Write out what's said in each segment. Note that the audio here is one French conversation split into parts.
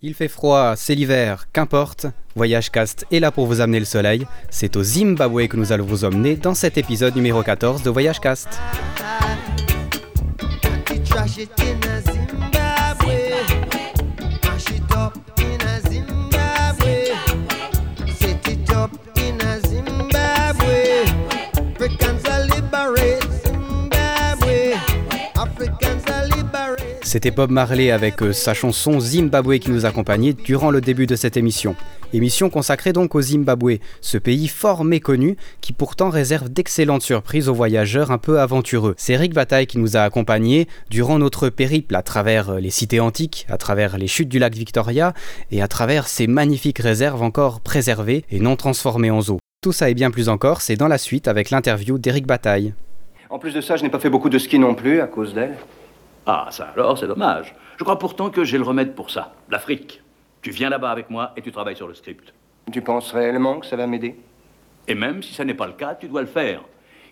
Il fait froid, c'est l'hiver, qu'importe. Voyage Cast est là pour vous amener le soleil. C'est au Zimbabwe que nous allons vous emmener dans cet épisode numéro 14 de Voyage Cast. C'était Bob Marley avec euh, sa chanson Zimbabwe qui nous accompagnait durant le début de cette émission. Émission consacrée donc au Zimbabwe, ce pays fort méconnu qui pourtant réserve d'excellentes surprises aux voyageurs un peu aventureux. C'est Eric Bataille qui nous a accompagnés durant notre périple à travers euh, les cités antiques, à travers les chutes du lac Victoria et à travers ces magnifiques réserves encore préservées et non transformées en zoo. Tout ça et bien plus encore, c'est dans la suite avec l'interview d'Eric Bataille. En plus de ça, je n'ai pas fait beaucoup de ski non plus à cause d'elle. Ah, ça alors, c'est dommage. Je crois pourtant que j'ai le remède pour ça. L'Afrique. Tu viens là-bas avec moi et tu travailles sur le script. Tu penses réellement que ça va m'aider? Et même si ça n'est pas le cas, tu dois le faire.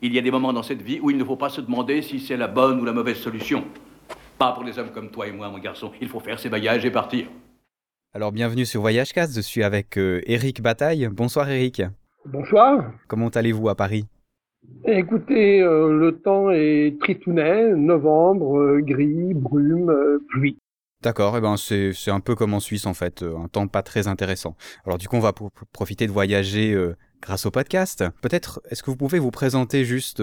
Il y a des moments dans cette vie où il ne faut pas se demander si c'est la bonne ou la mauvaise solution. Pas pour des hommes comme toi et moi, mon garçon. Il faut faire ses bagages et partir. Alors bienvenue sur Voyage Cast, je suis avec Eric euh, Bataille. Bonsoir Eric. Bonsoir. Comment allez-vous à Paris? Écoutez, euh, le temps est tristounet, novembre, euh, gris, brume, euh, pluie. D'accord, et eh ben c'est, un peu comme en Suisse en fait, un temps pas très intéressant. Alors du coup on va profiter de voyager grâce au podcast. Peut-être est-ce que vous pouvez vous présenter juste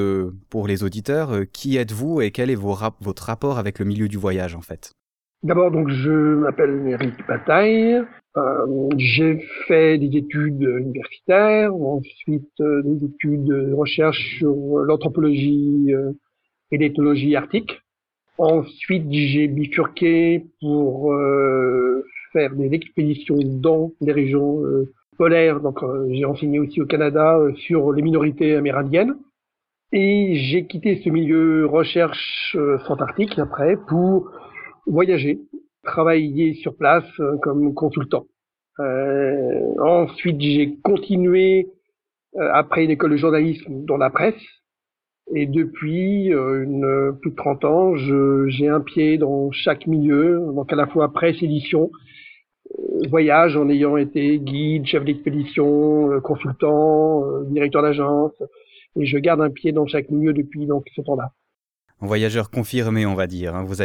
pour les auditeurs, qui êtes-vous et quel est votre rapport avec le milieu du voyage en fait? D'abord donc je m'appelle Eric Bataille, euh, j'ai fait des études universitaires, ensuite euh, des études de recherche sur l'anthropologie euh, et l'éthologie arctique. Ensuite, j'ai bifurqué pour faire des expéditions dans les régions polaires. Donc, j'ai enseigné aussi au Canada sur les minorités amérindiennes. Et j'ai quitté ce milieu recherche fantarctique après pour voyager travaillé sur place comme consultant. Euh, ensuite, j'ai continué euh, après une école de journalisme dans la presse. Et depuis une, plus de 30 ans, j'ai un pied dans chaque milieu, donc à la fois presse, édition, voyage en ayant été guide, chef d'expédition, consultant, directeur d'agence, et je garde un pied dans chaque milieu depuis donc ce temps-là voyageur confirmé, on va dire. Hein. Vous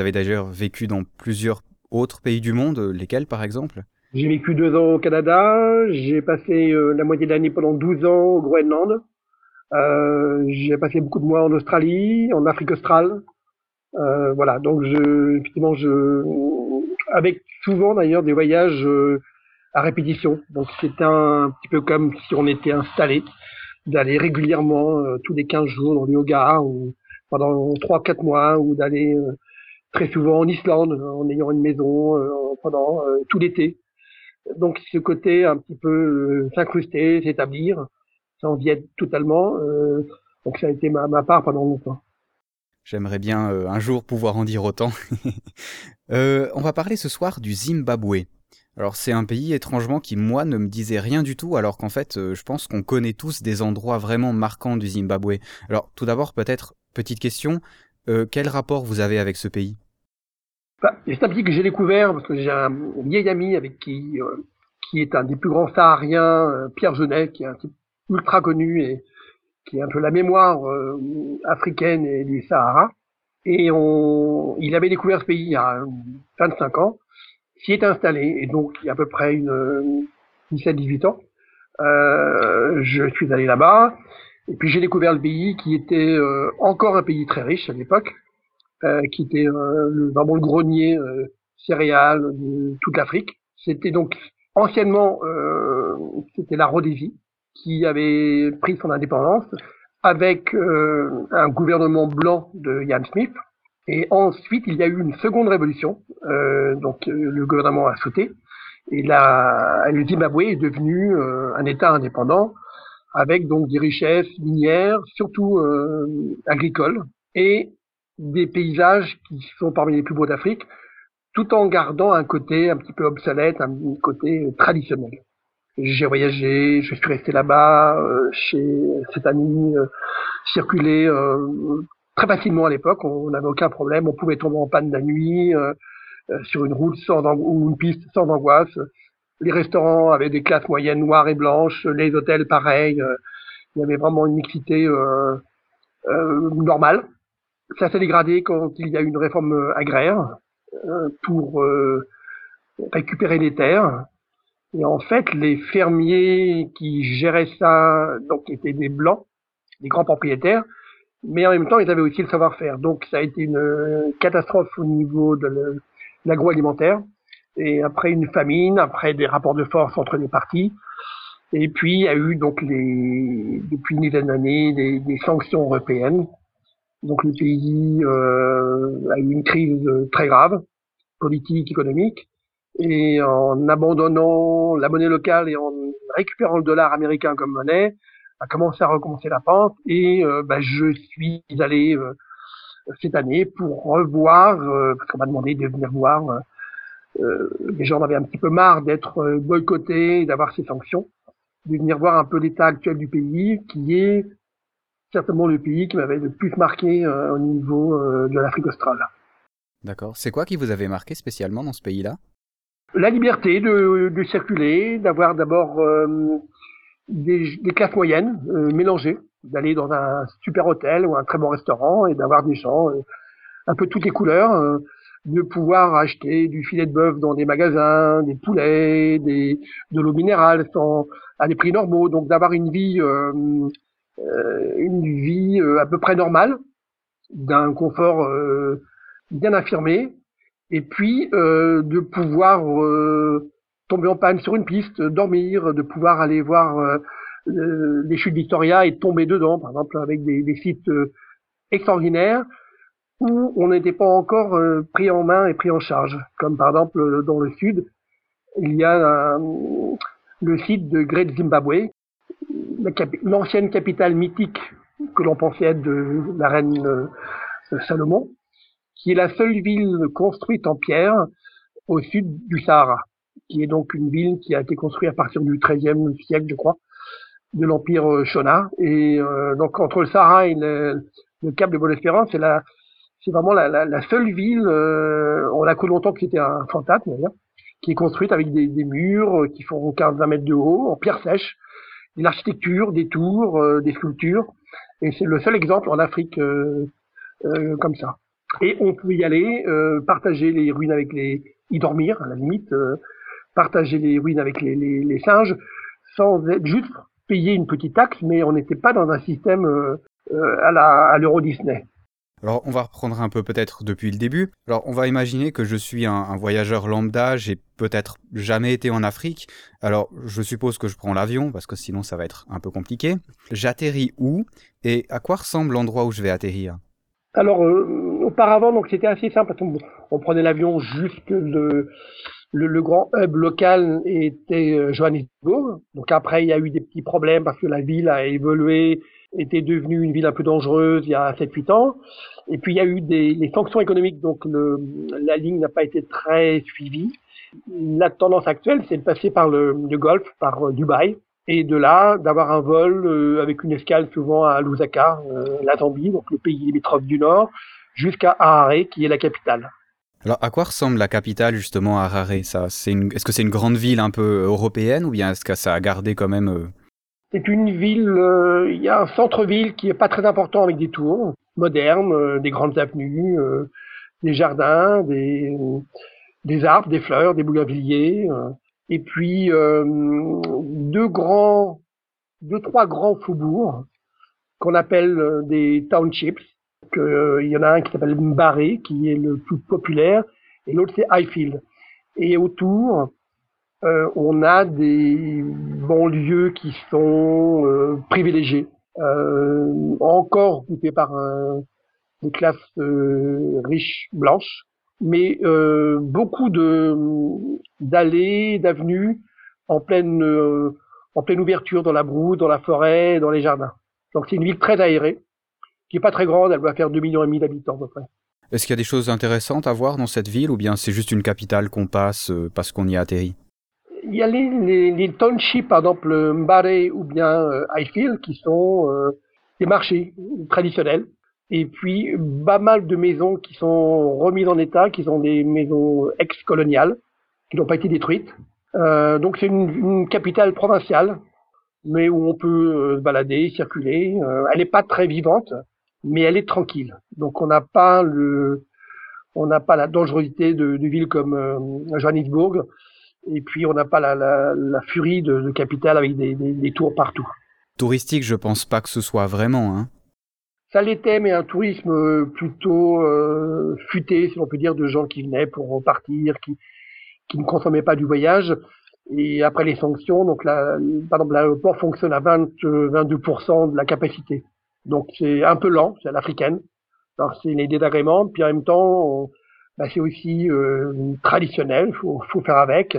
avez d'ailleurs vécu dans plusieurs autres pays du monde, lesquels par exemple? J'ai vécu deux ans au Canada, j'ai passé euh, la moitié de l'année pendant 12 ans au Groenland, euh, j'ai passé beaucoup de mois en Australie, en Afrique australe. Euh, voilà, donc je, effectivement, je, avec souvent d'ailleurs des voyages à répétition. Donc c'est un petit peu comme si on était installé, d'aller régulièrement tous les 15 jours dans le yoga ou pendant trois quatre mois ou d'aller euh, très souvent en Islande en ayant une maison euh, pendant euh, tout l'été. Donc ce côté un petit peu s'incruster, s'établir, sans viette totalement. donc ça a été ma, part pendant longtemps. J'aimerais bien un jour pouvoir en dire autant. on va parler ce soir du Zimbabwe. Alors c'est un pays étrangement qui moi ne me disait rien du tout alors qu'en fait je pense qu'on connaît tous des endroits vraiment marquants du Zimbabwe. Alors tout d'abord peut-être Petite question, euh, quel rapport vous avez avec ce pays? Bah, C'est un pays que j'ai découvert parce que j'ai un vieil ami avec qui, euh, qui est un des plus grands sahariens, euh, Pierre Genet, qui est un type ultra connu et qui est un peu la mémoire africaine et du Sahara. Et on, il avait découvert ce pays il y a 25 ans, s'y est installé, et donc il y a à peu près une 17-18 ans. je suis allé là-bas, et puis j'ai découvert le pays qui était euh, encore un pays très riche à l'époque, euh, qui était euh, le, vraiment le grenier céréales de toute l'Afrique. C'était donc anciennement c'était la Rhodésie qui avait pris son indépendance avec un gouvernement blanc de Ian Smith. Et ensuite, il y a eu une seconde révolution. donc, le gouvernement a sauté. Et là, le Zimbabwe est devenu un État indépendant avec donc des richesses minières, surtout euh, agricoles, et des paysages qui sont parmi les plus beaux d'Afrique, tout en gardant un côté un petit peu obsolète, un côté traditionnel. J'ai voyagé, je suis resté là-bas, euh, chez cet ami, euh, circulé euh, très facilement à l'époque, on n'avait aucun problème, on pouvait tomber en panne la nuit, sur une route sans ou une piste sans angoisse. Les restaurants avaient des classes moyennes noires et blanches, les hôtels pareil. il y avait vraiment une mixité normale. Ça s'est dégradé quand il y a eu une réforme agraire pour récupérer les terres. Et en fait, les fermiers qui géraient ça, donc étaient des blancs, des grands propriétaires, mais en même temps, ils avaient aussi le savoir-faire. Donc, ça a été une catastrophe au niveau de l'agroalimentaire. Et après une famine, après des rapports de force entre les partis, et puis il y a eu donc les, depuis une dizaine d'années des, sanctions européennes. Donc le pays euh, a eu une crise très grave, politique, économique, et en abandonnant la monnaie locale et en récupérant le dollar américain comme monnaie, a commencé à recommencer la pente. Et euh, bah, je suis allé euh, cette année pour revoir, euh, parce qu'on m'a demandé de venir voir, les gens en avaient un petit peu marre d'être boycottés, d'avoir ces sanctions, de venir voir un peu l'état actuel du pays, qui est certainement le pays qui m'avait le plus marqué au niveau de l'Afrique australe. D'accord. C'est quoi qui vous avait marqué spécialement dans ce pays-là? La liberté de, de circuler, d'avoir d'abord des, des, classes moyennes euh, mélangées, d'aller dans un super hôtel ou un très bon restaurant et d'avoir des gens euh, un peu toutes les couleurs, euh, de pouvoir acheter du filet de bœuf dans des magasins, des poulets, des, de l'eau minérale sans, à des prix normaux, donc d'avoir une vie, une vie à peu près normale, d'un confort bien affirmé, et puis de pouvoir tomber en panne sur une piste, dormir, de pouvoir aller voir euh, les chutes Victoria et tomber dedans, par exemple avec des, sites euh, extraordinaires où on n'était pas encore euh, pris en main et pris en charge, comme par exemple dans le sud, il y a le site de Great Zimbabwe, l'ancienne capitale mythique que l'on pensait être de la reine Salomon, qui est la seule ville construite en pierre au sud du Sahara qui est donc une ville qui a été construite à partir du XIIIe siècle, je crois, de l'empire euh, Shona. Et euh, donc entre le Sahara et le, Cap de Bonne-Espérance, c'est vraiment la, seule ville. Euh, on a cru longtemps que c'était un fantasme, d'ailleurs, qui est construite avec des, des murs qui font 15-20 mètres de haut, en pierre sèche, de l'architecture, des tours, des sculptures. Et c'est le seul exemple en Afrique comme ça. Et on peut y aller, partager les ruines avec les, y dormir à la limite, partager les ruines avec les, singes sans être juste payer une petite taxe, mais on n'était pas dans un système euh, euh à l'Euro Disney. Alors on va reprendre un peu peut-être depuis le début. Alors on va imaginer que je suis un, voyageur lambda, j'ai peut-être jamais été en Afrique. Alors je suppose que je prends l'avion parce que sinon ça va être un peu compliqué. J'atterris où et à quoi ressemble l'endroit où je vais atterrir? Alors euh, auparavant donc c'était assez simple. On, on prenait l'avion jusque de le, le, grand hub local était euh, Johannesburg. Donc après, il y a eu des petits problèmes parce que la ville a évolué, était devenue une ville un peu dangereuse il y a 7-8 ans. Et puis il y a eu des les sanctions économiques, donc la ligne n'a pas été très suivie. La tendance actuelle, c'est de passer par le, Golfe, par euh, Dubaï, et de là d'avoir un vol euh, avec une escale souvent à Lusaka, la Zambie, donc le pays limitrophe du Nord, jusqu'à Harare, qui est la capitale. Alors, à quoi ressemble la capitale justement Harare? Ça. Est-ce que c'est une grande ville un peu européenne ou bien est-ce que ça a gardé quand même euh, C'est une ville, euh, il y a un centre-ville qui est pas très important avec des tours modernes, euh, des grandes avenues, des jardins, des, arbres, des fleurs, des bougainvilliers, et puis deux grands, deux trois grands faubourgs qu'on appelle des townships euh, il y en a un qui s'appelle Mbaré, qui est le plus populaire, et l'autre c'est Highfield. Et autour, euh, on a des banlieues qui sont euh, privilégiées, euh, encore occupées par des classes riches blanches, mais beaucoup de d'allées, d'avenues en pleine en pleine ouverture dans la broue, dans la forêt, dans les jardins. Donc c'est une ville très aérée qui est pas très grande, elle va faire 2 millions et demi d'habitants à peu près. Est-ce qu'il y a des choses intéressantes à voir dans cette ville ou bien c'est juste une capitale qu'on passe parce qu'on y a atterri? Il y a les, les, les, townships, par exemple Mbare ou bien euh, Highfield, qui sont euh, des marchés traditionnels et puis pas mal de maisons qui sont remises en état, qui sont des maisons ex-coloniales, qui n'ont pas été détruites. Euh, donc c'est une, une, capitale provinciale, mais où on peut euh, se balader, circuler. Euh, elle n'est pas très vivante, mais elle est tranquille. Donc on n'a pas le, on n'a pas la dangerosité de, de villes comme euh, Johannesburg, et puis on n'a pas la, la, la, furie de, de capitale avec des, des, des, tours partout. Touristique, je pense pas que ce soit vraiment. Hein. Ça l'était, mais un tourisme euh, plutôt euh, futé, si l'on peut dire, de gens qui venaient pour repartir, qui, qui ne consommaient pas du voyage. Et après les sanctions, donc la, par exemple, l'aéroport fonctionne à 20, 22% de la capacité. Donc c'est un peu lent, c'est à l'africaine. Alors c'est une idée d'agrément, puis en même temps, bah, c'est aussi euh, traditionnel, faut, faut faire avec.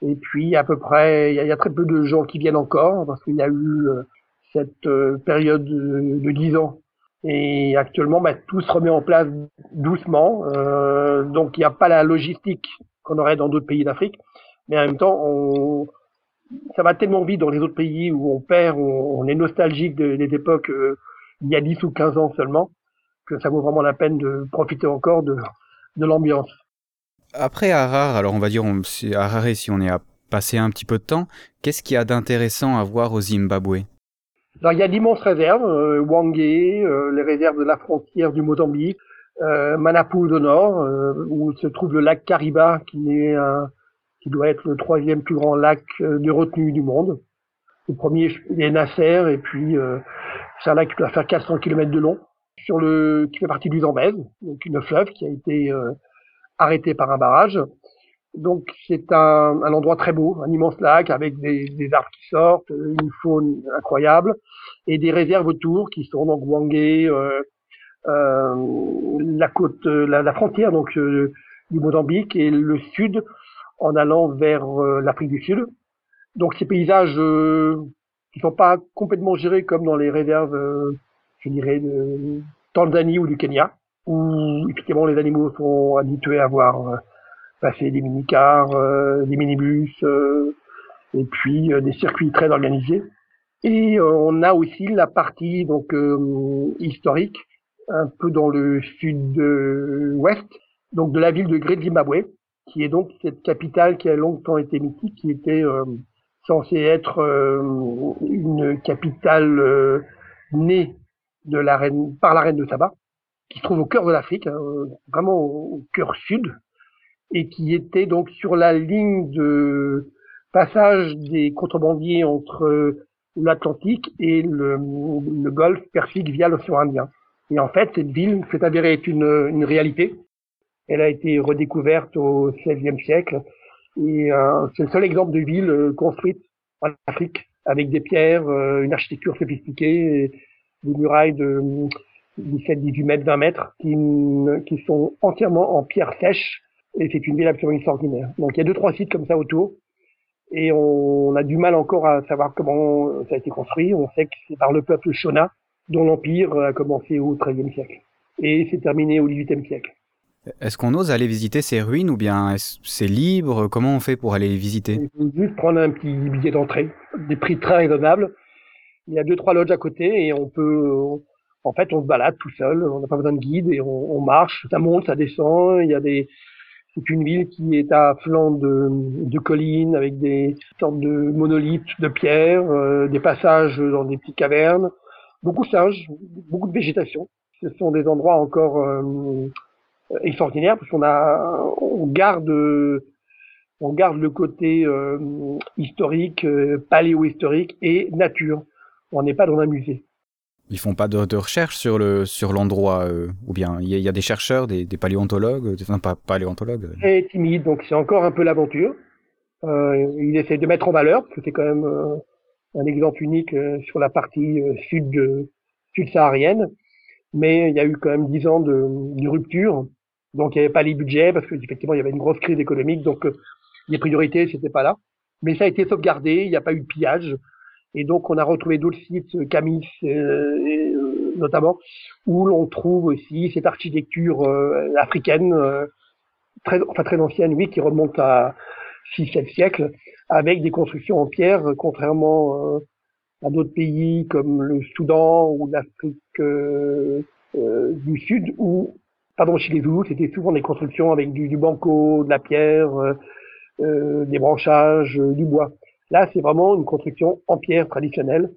Et puis à peu près, il y, a très peu de gens qui viennent encore parce qu'il y a eu euh, cette euh, période de, de 10 ans et actuellement, bah, tout se remet en place doucement. Donc, il n'y a pas la logistique qu'on aurait dans d'autres pays d'Afrique. Mais en même temps, ça va tellement vite dans les autres pays où on perd, on, on est nostalgique de, des époques il y a 10 ou 15 ans seulement, que ça vaut vraiment la peine de profiter encore de, de l'ambiance. Après Harare, alors on va dire on, Harare si on est à passer un petit peu de temps, qu'est-ce qu'il y a d'intéressant à voir au Zimbabwe? Alors, il y a d'immenses réserves, euh, Wangé, euh, les réserves de la frontière du Mozambique, euh, Manapu au nord, euh, où se trouve le lac Kariba, qui est un, qui doit être le troisième plus grand lac euh, de retenue du monde. Le premier est Nasser, et puis c'est un lac qui doit faire 400 km de long, sur le, qui fait partie du Zambèze, donc une fleuve qui a été arrêtée par un barrage. Donc c'est un, un, endroit très beau, un immense lac avec des, des, arbres qui sortent, une faune incroyable et des réserves autour qui sont donc Wangé, euh, euh, la côte, la, la frontière donc euh, du Mozambique et le sud en allant vers euh, l'Afrique du Sud. Donc ces paysages euh, qui sont pas complètement gérés comme dans les réserves, je dirais, de Tanzanie ou du Kenya, où effectivement les animaux sont habitués à voir passer des minicars, euh, des minibus, euh, et puis euh, des circuits très organisés. Et on a aussi la partie donc historique, un peu dans le sud-ouest, donc de la ville de Great Zimbabwe, qui est donc cette capitale qui a longtemps été mythique, qui était censée être une capitale née de la reine, par la reine de Saba, qui se trouve au cœur de l'Afrique, hein, vraiment au cœur sud, et qui était donc sur la ligne de passage des contrebandiers entre l'Atlantique et le, Golfe Persique via l'océan Indien. Et en fait, cette ville s'est avérée être une, une, réalité. Elle a été redécouverte au XVIe siècle et euh, c'est le seul exemple de ville euh, construite en Afrique avec des pierres, euh, une architecture sophistiquée, des murailles de 17, 18 mètres, 20 mètres qui, qui sont entièrement en pierre sèche et c'est une ville absolument extraordinaire. Donc il y a deux trois sites comme ça autour et on a du mal encore à savoir comment ça a été construit. On sait que c'est par le peuple Shona dont l'empire a commencé au XIIIe siècle et s'est terminé au XVIIIe siècle. Est-ce qu'on ose aller visiter ces ruines ou bien c'est libre? Comment on fait pour aller les visiter? Il faut juste prendre un petit billet d'entrée, des prix très raisonnables. Il y a deux trois lodges à côté et on peut, en fait, on se balade tout seul. On n'a pas besoin de guide et on, on marche. Ça monte, ça descend. Il y a des c'est une ville qui est à flanc de, de collines avec des sortes de monolithes de pierre, euh, des passages dans des petites cavernes, beaucoup de singes, beaucoup de végétation. Ce sont des endroits encore euh, extraordinaires parce qu'on a, on garde, on garde le côté euh, historique, euh, paléo-historique et nature. On n'est pas dans un musée. Ils font pas de, de recherche sur le sur l'endroit euh, ou bien il y, y, a des chercheurs, des, des paléontologues, des, enfin pas paléontologues. Très timide, donc c'est encore un peu l'aventure. Euh, il essaie de mettre en valeur parce que c'est quand même euh, un exemple unique euh, sur la partie euh, sud de, sud saharienne, mais il y a eu quand même dix ans de, de rupture, donc il n'y avait pas les budgets parce que effectivement il y avait une grosse crise économique, donc les priorités c'était pas là. Mais ça a été sauvegardé, il n'y a pas eu de pillage. Et donc, on a retrouvé d'autres sites, Camis euh, euh, notamment, où l'on trouve aussi cette architecture euh, africaine, euh, très, enfin très ancienne, oui, qui remonte à 6-7 siècles, avec des constructions en pierre, contrairement à d'autres pays comme le Soudan ou l'Afrique du sud où, pardon, chez les Zoulous, c'était souvent des constructions avec du, du banco, de la pierre, des branchages, du bois. Là, c'est vraiment une construction en pierre traditionnelle.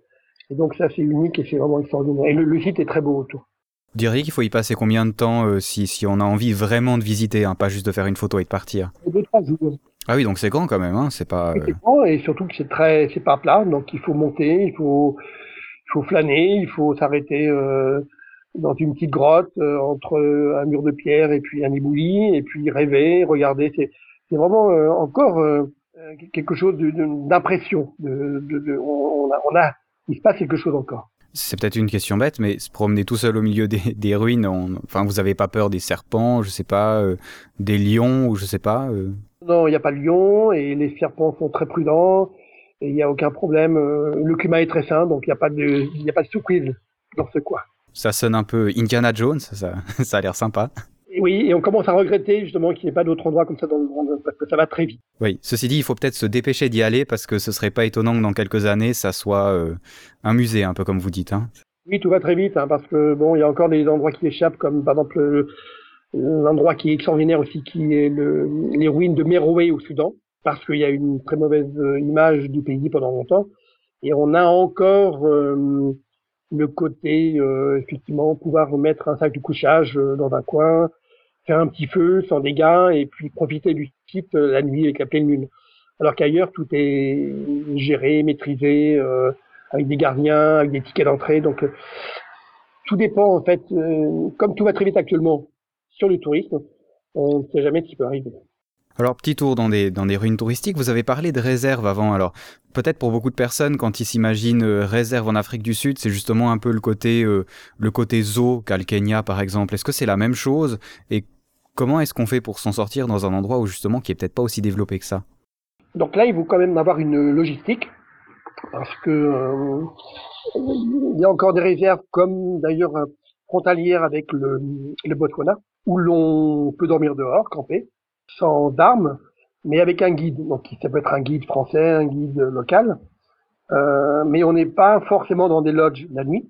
Et donc ça, c'est unique et c'est vraiment extraordinaire. Et le, site est très beau autour. Vous diriez qu'il faut y passer combien de temps si, si on a envie vraiment de visiter, hein, pas juste de faire une photo et de partir? Deux, trois jours. Ah oui, donc c'est grand quand même, hein, c'est pas. C'est grand et surtout que c'est très, c'est pas plat, donc il faut monter, il faut, il faut flâner, il faut s'arrêter euh, dans une petite grotte euh, entre un mur de pierre et puis un éboulis, et puis rêver, regarder. C'est, c'est vraiment euh, encore quelque chose d'impression. De, de, de, on, a, on a, il se passe quelque chose encore. C'est peut-être une question bête, mais se promener tout seul au milieu des, des ruines, enfin, vous avez pas peur des serpents, je sais pas, des lions ou je sais pas non, il n'y a pas de lion et les serpents sont très prudents et il n'y a aucun problème. Euh, le climat est très sain, donc il n'y a pas de, il a pas de surprise dans ce coin. Ça sonne un peu Indiana Jones, ça, ça a l'air sympa. Oui, et on commence à regretter justement qu'il n'y ait pas d'autres endroits comme ça dans le monde, parce que ça va très vite. Oui, ceci dit, il faut peut-être se dépêcher d'y aller, parce que ce serait pas étonnant que dans quelques années, ça soit euh, un musée, un peu comme vous dites. Hein. Oui, tout va très vite, hein, parce que bon, il y a encore des endroits qui échappent, comme par exemple L'endroit qui est extraordinaire aussi, qui est le, les ruines de Meroé au Soudan, parce qu'il y a une très mauvaise euh, image du pays pendant longtemps. Et on a encore euh, le côté, effectivement, pouvoir remettre un sac de couchage dans un coin, faire un petit feu sans dégâts, et puis profiter du site la nuit avec la pleine lune. Alors qu'ailleurs, tout est géré, maîtrisé, avec des gardiens, avec des tickets d'entrée. Donc, tout dépend, en fait, comme tout va très vite actuellement, sur le tourisme, on ne sait jamais ce qui peut arriver. Alors, petit tour dans des, dans des ruines touristiques, vous avez parlé de réserves avant. Alors, peut-être pour beaucoup de personnes, quand ils s'imaginent euh, réserve en Afrique du Sud, c'est justement un peu le côté, euh, le côté zoo qu'a le Kenya, par exemple. Est-ce que c'est la même chose? Comment est-ce qu'on fait pour s'en sortir dans un endroit où, justement, qui est peut-être pas aussi développé que ça? Donc là, il faut quand même avoir une logistique, parce que euh, il y a encore des réserves, comme d'ailleurs frontalières avec le, le Botswana, où l'on peut dormir dehors, camper, sans armes, mais avec un guide. Donc ça peut être un guide français, un guide local, euh, mais on n'est pas forcément dans des lodges la nuit.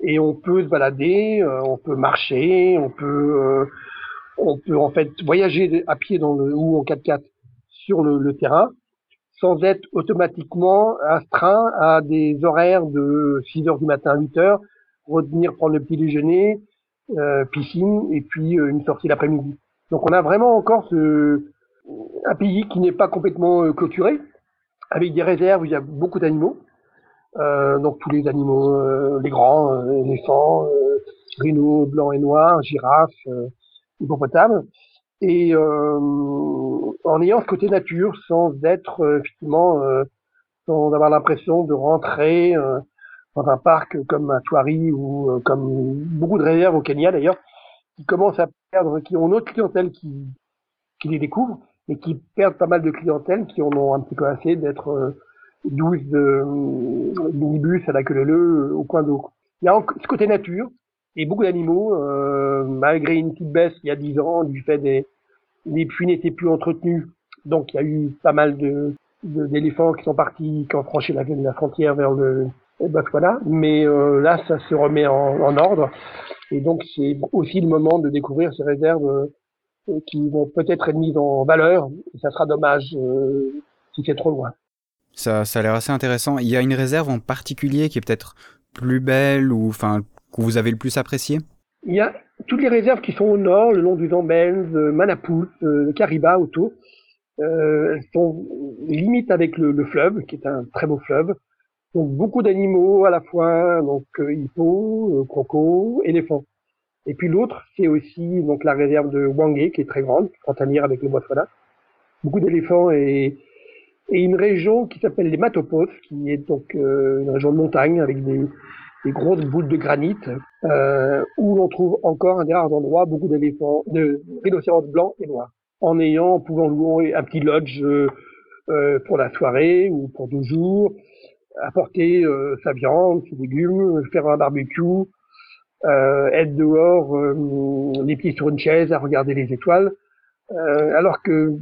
Et on peut se balader, euh, on peut marcher, on peut, euh, on peut en fait voyager à pied dans le ou en 4x4 sur le, terrain, sans être automatiquement astreint à des horaires de 6 heures du matin à 8 heures, revenir prendre le petit déjeuner, euh, piscine et puis euh, une sortie l'après-midi. Donc on a vraiment encore un pays qui n'est pas complètement euh, clôturé, avec des réserves où il y a beaucoup d'animaux. Euh, donc tous les animaux, les grands, éléphants, rhinos blancs et noirs, girafes, hippopotames. Et en ayant ce côté nature, sans être effectivement, sans avoir l'impression de rentrer dans un parc comme à Tuari ou euh, comme beaucoup de réserves au Kenya d'ailleurs, qui commencent à perdre, qui ont une autre clientèle qui, qui les découvre, et qui perdent pas mal de clientèle, qui en ont un petit peu assez d'être 12 euh, de euh, minibus à la queue leu au coin d'eau. Il y a ce côté nature et beaucoup d'animaux, euh, malgré une petite baisse il y a 10 ans du fait des les puits n'étaient plus entretenus, donc il y a eu pas mal de d'éléphants qui sont partis, qui ont franchi la, la frontière vers le voilà. Mais euh, là, ça se remet en, ordre. Et donc, c'est aussi le moment de découvrir ces réserves euh, qui vont peut-être être mises en valeur. Et ça sera dommage si c'est trop loin. Ça, ça a l'air assez intéressant. Il y a une réserve en particulier qui est peut-être plus belle ou enfin que vous avez le plus apprécié? Il y a toutes les réserves qui sont au nord, le long du Zambèze, Manapous, Kariba autour. elles sont limite avec le, le, fleuve, qui est un très beau fleuve. Donc beaucoup d'animaux à la fois, donc euh, hippos, euh, crocos, éléphants. Et puis l'autre, c'est aussi donc la réserve de Wangé, qui est très grande, frontalière avec le Botswana. Beaucoup d'éléphants et, une région qui s'appelle les Matopos, qui est donc euh, une région de montagne avec des, des grosses boules de granit, euh, où l'on trouve encore un des rares endroits beaucoup d'éléphants, de rhinocéros blancs et noirs, en ayant, pouvant louer un petit lodge euh, pour la soirée ou pour deux jours, apporter euh, sa viande, ses légumes, faire un barbecue, euh, être dehors, euh, les pieds sur une chaise, à regarder les étoiles. alors que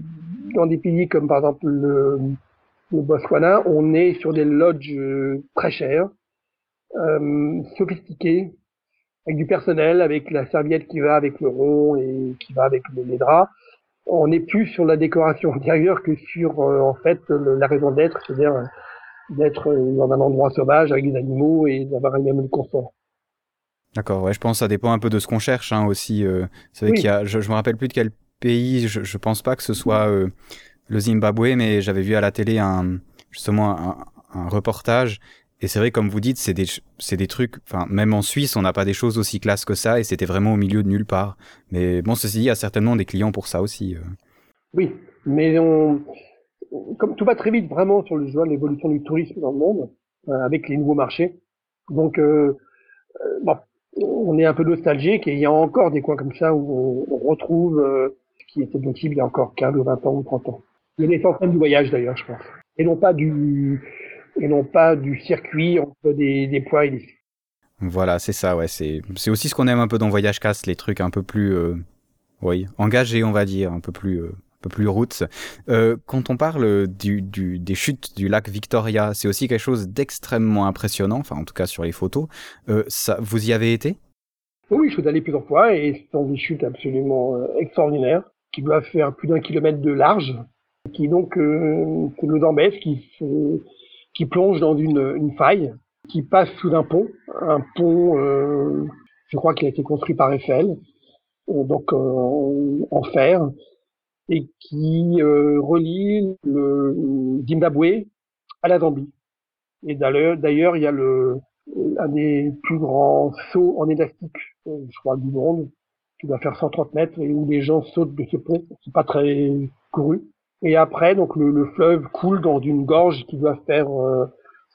dans des pays comme par exemple le, le Botswana, on est sur des lodges très chers, sophistiqués, avec du personnel, avec la serviette qui va avec le rond et qui va avec les draps. On n'est plus sur la décoration intérieure que sur en fait la raison d'être, c'est-à-dire d'être dans un endroit sauvage avec des animaux et d'avoir un même confort. D'accord, ouais, je pense que ça dépend un peu de ce qu'on cherche hein, aussi. Euh, qu'il y a, je, je me rappelle plus de quel pays, je, je pense pas que ce soit euh, le Zimbabwe, mais j'avais vu à la télé un, justement un, un reportage. Et c'est vrai, comme vous dites, c'est des, c'est des trucs, enfin, même en Suisse, on n'a pas des choses aussi classes que ça, et c'était vraiment au milieu de nulle part. Mais bon, ceci dit, il y a certainement des clients pour ça aussi. Euh. Oui, mais on, comme tout va très vite vraiment sur le de l'évolution du tourisme dans le monde, euh, avec les nouveaux marchés. Donc, euh, bon, on est un peu nostalgique et il y a encore des coins comme ça où on, retrouve ce qui était possible il y a encore 15 ou 20 ans ou 30 ans. Il y a même du voyage d'ailleurs, je pense. Et non pas du, et non pas du circuit entre des, des poids et des Voilà, c'est ça, ouais. C'est, c'est aussi ce qu'on aime un peu dans Voyage Casse, les trucs un peu plus, euh, oui, engagés, on va dire, un peu plus, euh, peu plus roots. Euh, quand on parle du, du, des chutes du lac Victoria, c'est aussi quelque chose d'extrêmement impressionnant, enfin en tout cas sur les photos. Euh, ça, vous y avez été? Oui, je suis allé plusieurs fois et ce sont des chutes absolument extraordinaires qui doivent faire plus d'un kilomètre de large, qui donc nous embêtent, qui, qui plongent dans une, faille, qui passe sous un pont, un pont, euh, je crois qu'il a été construit par Eiffel, donc en fer, et qui euh, relie le Zimbabwe à la Zambie. Et d'ailleurs, il y a le, un des plus grands sauts en élastique, euh, je crois, du monde, qui doit faire 130 mètres et où les gens sautent de ce pont. C'est pas très couru. Et après, donc le, le, fleuve coule dans une gorge qui doit faire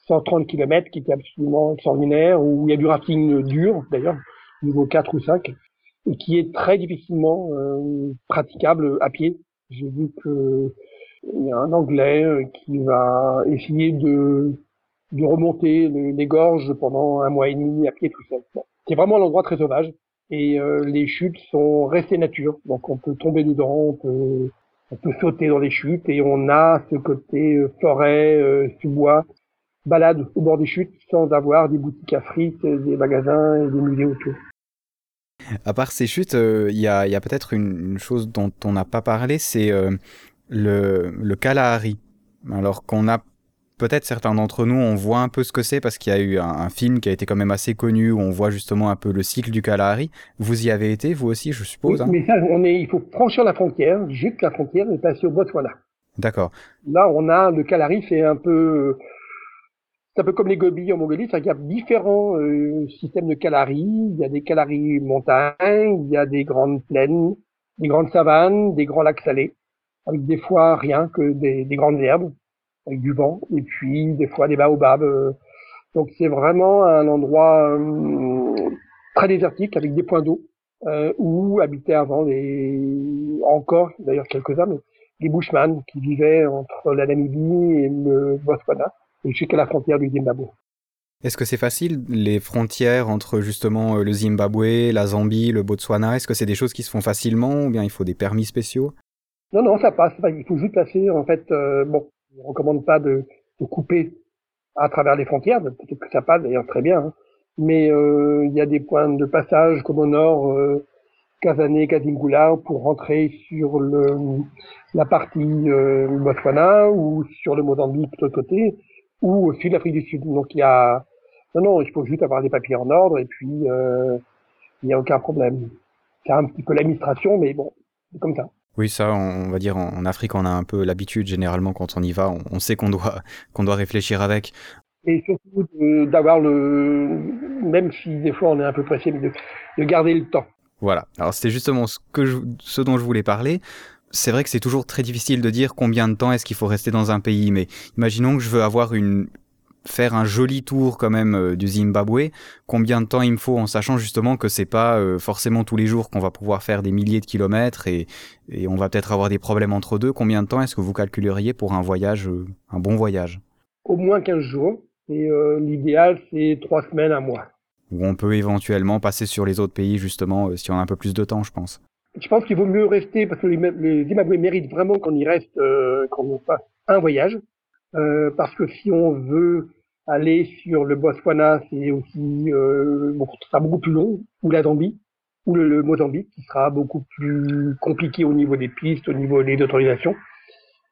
130 euh, km, qui est absolument extraordinaire, où il y a du rafting dur, d'ailleurs, niveau 4 ou 5 et qui est très difficilement euh, praticable à pied. J'ai vu que il y a un Anglais euh, qui va essayer de, de remonter les, gorges pendant un mois et demi à pied tout seul. C'est vraiment un endroit très sauvage et euh, les chutes sont restées nature, donc on peut tomber dedans, on peut, on peut sauter dans les chutes et on a ce côté forêt, sous-bois, balade au bord des chutes sans avoir des boutiques à frites, des magasins et des musées autour. À part ces chutes, euh, il y a, a peut-être une, chose dont on n'a pas parlé, c'est euh, le, le Kalahari. Alors qu'on a peut-être certains d'entre nous, on voit un peu ce que c'est parce qu'il y a eu un, film qui a été quand même assez connu où on voit justement un peu le cycle du Kalahari. Vous y avez été, vous aussi, je suppose. Oui, hein mais ça, on est, il faut franchir la frontière, juste la frontière et passer au Botswana. D'accord. Là, on a le Kalahari, c'est un peu c'est un peu comme les gobies en Mongolie, c'est qu'il y a différents euh, systèmes de calaries. Il y a des calaries montagnes, il y a des grandes plaines, des grandes savanes, des grands lacs salés, avec des fois rien que des, des grandes herbes, avec du vent, et puis des fois des baobabs. Euh. donc c'est vraiment un endroit euh, très désertique avec des points d'eau où habitaient avant les encore d'ailleurs quelques-uns, mais les Bushmen qui vivaient entre la Namibie et le Botswana jusqu'à la frontière du Zimbabwe. Est-ce que c'est facile, les frontières entre justement euh, le Zimbabwe, la Zambie, le Botswana? Est-ce que c'est des choses qui se font facilement ou bien il faut des permis spéciaux? Non, non, ça passe. Il faut juste passer, en fait, euh, bon, ne recommande pas de, de, couper à travers les frontières, peut-être que ça passe d'ailleurs très bien, hein. mais euh, il y a des points de passage comme au nord, euh, Kazane, Kazingula, pour rentrer sur le, la partie euh, Botswana ou sur le Mozambique de l'autre côté ou aussi l'Afrique du Sud. Donc il y a non non, il faut juste avoir des papiers en ordre et puis euh, il n'y a aucun problème. C'est un petit peu l'administration, mais bon, c'est comme ça. Oui, ça, on va dire en Afrique, on a un peu l'habitude généralement quand on y va, on, sait qu'on doit qu'on doit réfléchir avec. Et surtout d'avoir le, même si des fois on est un peu pressé, mais de, de garder le temps. Voilà. Alors c'était justement ce que je, ce dont je voulais parler c'est vrai que c'est toujours très difficile de dire combien de temps est-ce qu'il faut rester dans un pays, mais imaginons que je veux avoir une faire un joli tour quand même euh, du Zimbabwe, combien de temps il me faut en sachant justement que c'est pas euh, forcément tous les jours qu'on va pouvoir faire des milliers de kilomètres et, et on va peut-être avoir des problèmes entre deux. Combien de temps est-ce que vous calculeriez pour un voyage, euh, un bon voyage? Au moins 15 jours. Et l'idéal, c'est trois semaines, un mois. Où on peut éventuellement passer sur les autres pays justement si on a un peu plus de temps, je pense je pense qu'il vaut mieux rester parce que les, Zimbabwe méritent vraiment qu'on y reste, qu'on fasse un voyage. Euh, parce que si on veut Aller sur le Botswana, c'est aussi euh, bon, sera beaucoup plus long, ou la Zambie, ou le, Mozambique, qui sera beaucoup plus compliqué au niveau des pistes, au niveau des autorisations.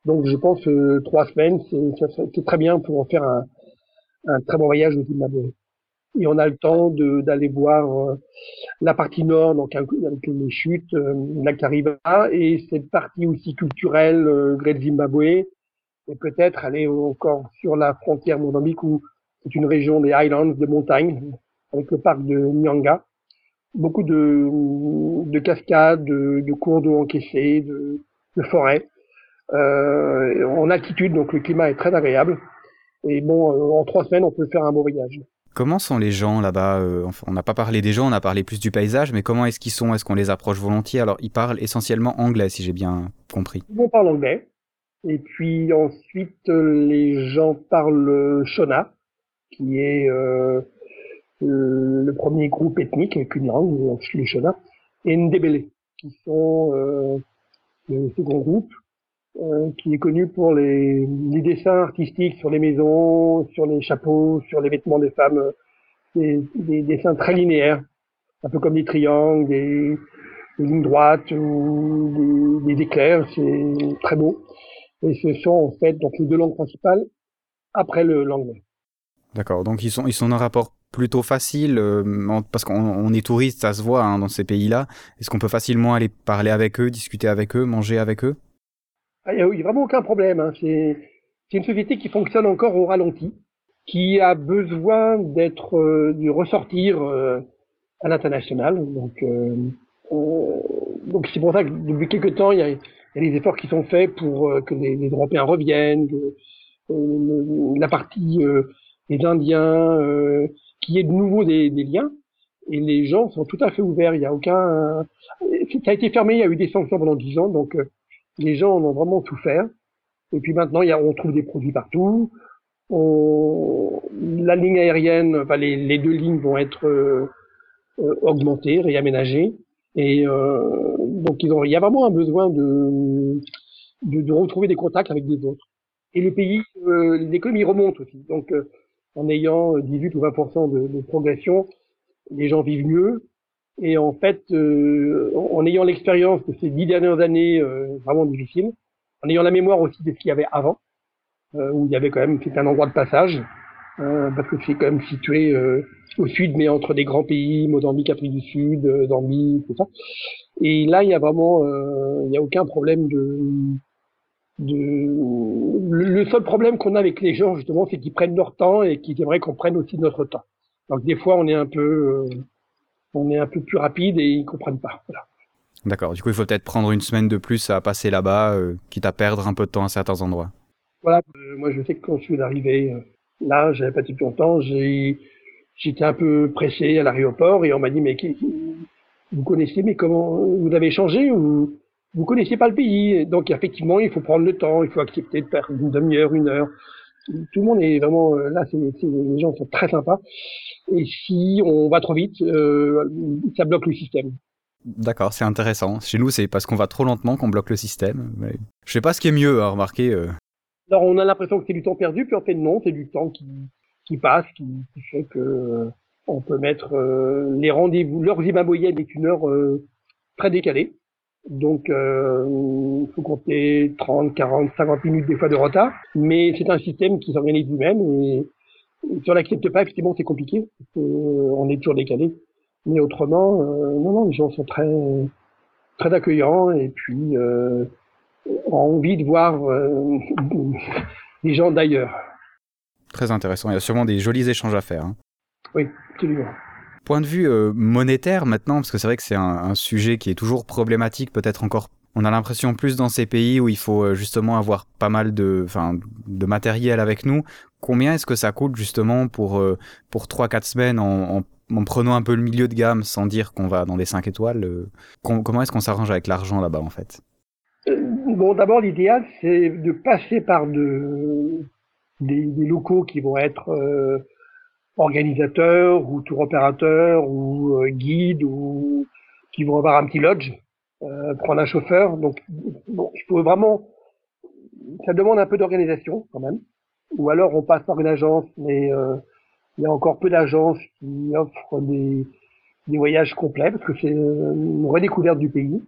Donc je pense que trois semaines, c'est très bien pour en faire un, un très bon voyage au Zimbabwe. Et on a le temps d'aller voir euh, la partie nord, donc avec les chutes, euh, la Cariba, et cette partie aussi culturelle, euh, Great Zimbabwe, et peut-être aller encore sur la frontière Mozambique où c'est une région des Highlands, de montagnes, avec le parc de Nyanga. Beaucoup de, de cascades, de, de cours d'eau encaissés, de, de forêts. Euh, en altitude, donc le climat est très agréable. Et bon, euh, en trois semaines, on peut faire un beau voyage. Comment sont les gens là-bas euh, On n'a pas parlé des gens, on a parlé plus du paysage, mais comment est-ce qu'ils sont? Est-ce qu'on les approche volontiers? Alors, ils parlent essentiellement anglais, si j'ai bien compris. Ils parlent anglais. Et puis ensuite, les gens parlent Shona, qui est euh, le premier groupe ethnique avec une langue, les Shona, et Ndebele, qui sont euh, le second groupe, euh, qui est connu pour les, les, dessins artistiques sur les maisons, sur les chapeaux, sur les vêtements des femmes, des, des dessins très linéaires, un peu comme des triangles, des, des lignes droites ou des, des éclairs, c'est très beau. Et ce sont en fait donc les deux langues principales après le l'anglais. D'accord, donc ils sont, ils sont un rapport plutôt facile, euh, parce qu'on est touriste, ça se voit hein, dans ces pays-là. Est-ce qu'on peut facilement aller parler avec eux, discuter avec eux, manger avec eux? Ah, Il n'y a, vraiment aucun problème. Hein. C'est une société qui fonctionne encore au ralenti, qui a besoin d'être, euh, de ressortir euh, à l'international. Donc, donc c'est pour ça que depuis quelques temps, il y a, il y a des efforts qui sont faits pour euh, que les, Européens reviennent, euh, la partie euh, des Indiens, qu'il y ait de nouveau des, des, liens. Et les gens sont tout à fait ouverts. Il n'y a aucun. Ça a été fermé. Il y a eu des sanctions pendant dix ans, donc les gens en ont vraiment souffert. Et puis maintenant, il y a, on trouve des produits partout. On, la ligne aérienne, enfin les, les, deux lignes vont être euh, augmentées, réaménagées. Et euh, donc ils ont, il y a vraiment un besoin de, de, de, retrouver des contacts avec des autres. Et le pays, euh, l'économie remonte aussi. Donc euh, en ayant 18 ou 20% de, de, progression, les gens vivent mieux. Et en fait, euh, en ayant l'expérience de ces dix dernières années euh, vraiment difficiles, en ayant la mémoire aussi de ce qu'il y avait avant, euh, où il y avait quand même, c'était un endroit de passage, euh, parce que c'est quand même situé euh, au sud, mais entre des grands pays, Mozambique, Afrique du Sud, euh, Zambie, tout ça. Et là, il y a vraiment, il n'y a aucun problème de, de... Le seul problème qu'on a avec les gens, justement, c'est qu'ils prennent leur temps et qu'ils aimeraient qu'on prenne aussi notre temps. Donc des fois, on est un peu, on est un peu plus rapide et ils comprennent pas. Voilà. D'accord. Du coup, il faut peut-être prendre une semaine de plus à passer là-bas, quitte à perdre un peu de temps à certains endroits. Voilà. moi, je sais que quand je suis arrivé Là, j'avais pas depuis longtemps. J'étais un peu pressé à l'aéroport et on m'a dit mais vous connaissez mais comment vous avez changé ou vous connaissez pas le pays? Donc effectivement, il faut prendre le temps, il faut accepter de faire une demi-heure, une heure. Tout le monde est vraiment là, c'est, les gens sont très sympas. Et si on va trop vite, euh, ça bloque le système. D'accord, c'est intéressant. Chez nous, c'est parce qu'on va trop lentement qu'on bloque le système. Mais... Je sais pas ce qui est mieux à remarquer. Euh... Alors on a l'impression que c'est du temps perdu, puis en fait non, c'est du temps qui, qui passe, qui, fait que euh, on peut mettre euh, les rendez-vous. L'heure zimbabwéenne est une heure euh, très décalée, donc il faut compter 30, 40, 50 minutes des fois de retard. Mais c'est un système qui s'organise lui-même et, si on l'accepte pas, effectivement c'est compliqué, on est toujours décalé. Mais autrement, non, non, les gens sont très très accueillants et puis ont envie de voir euh, des gens d'ailleurs. Très intéressant. Il y a sûrement des jolis échanges à faire. Hein. Oui, absolument. Point de vue euh, monétaire maintenant, parce que c'est vrai que c'est un, un, sujet qui est toujours problématique, peut-être encore. On a l'impression plus dans ces pays où il faut euh, justement avoir pas mal de, enfin, de matériel avec nous. Combien est-ce que ça coûte justement pour euh, pour 3-4 semaines en, en, en, prenant un peu le milieu de gamme sans dire qu'on va dans des 5 étoiles Comment est-ce qu'on s'arrange avec l'argent là-bas en fait? Bon, d'abord, l'idéal, c'est de passer par de, des, locaux qui vont être euh, organisateurs ou tour opérateurs ou euh, guides ou qui vont avoir un petit lodge, euh, prendre un chauffeur. Donc, bon, il faut vraiment, ça demande un peu d'organisation quand même. ou alors on passe par une agence, mais il y a encore peu d'agences qui offrent des voyages complets parce que c'est une redécouverte du pays.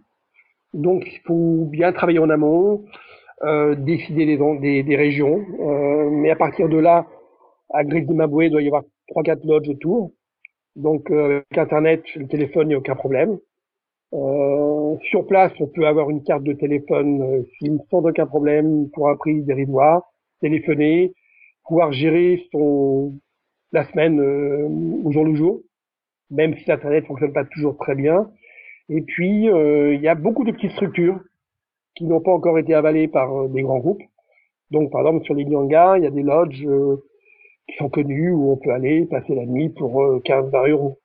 Donc il faut bien travailler en amont, euh, décider des, des, des régions, euh, mais à partir de là, à Zimbabwe, il doit y avoir trois quatre lodges autour. Donc euh, avec Internet, le téléphone, il n'y a aucun problème. Euh, sur place, on peut avoir une carte de téléphone euh, sans aucun problème pour un prix téléphoner, pouvoir gérer son la semaine euh, au jour le jour, même si Internet fonctionne pas toujours très bien. Et puis, euh, il y a beaucoup de petites structures qui n'ont pas encore été avalées par euh, des grands groupes. Donc, par exemple, sur les Nyanga, il y a des lodges qui sont connus où on peut aller passer la nuit pour 15-20 euros.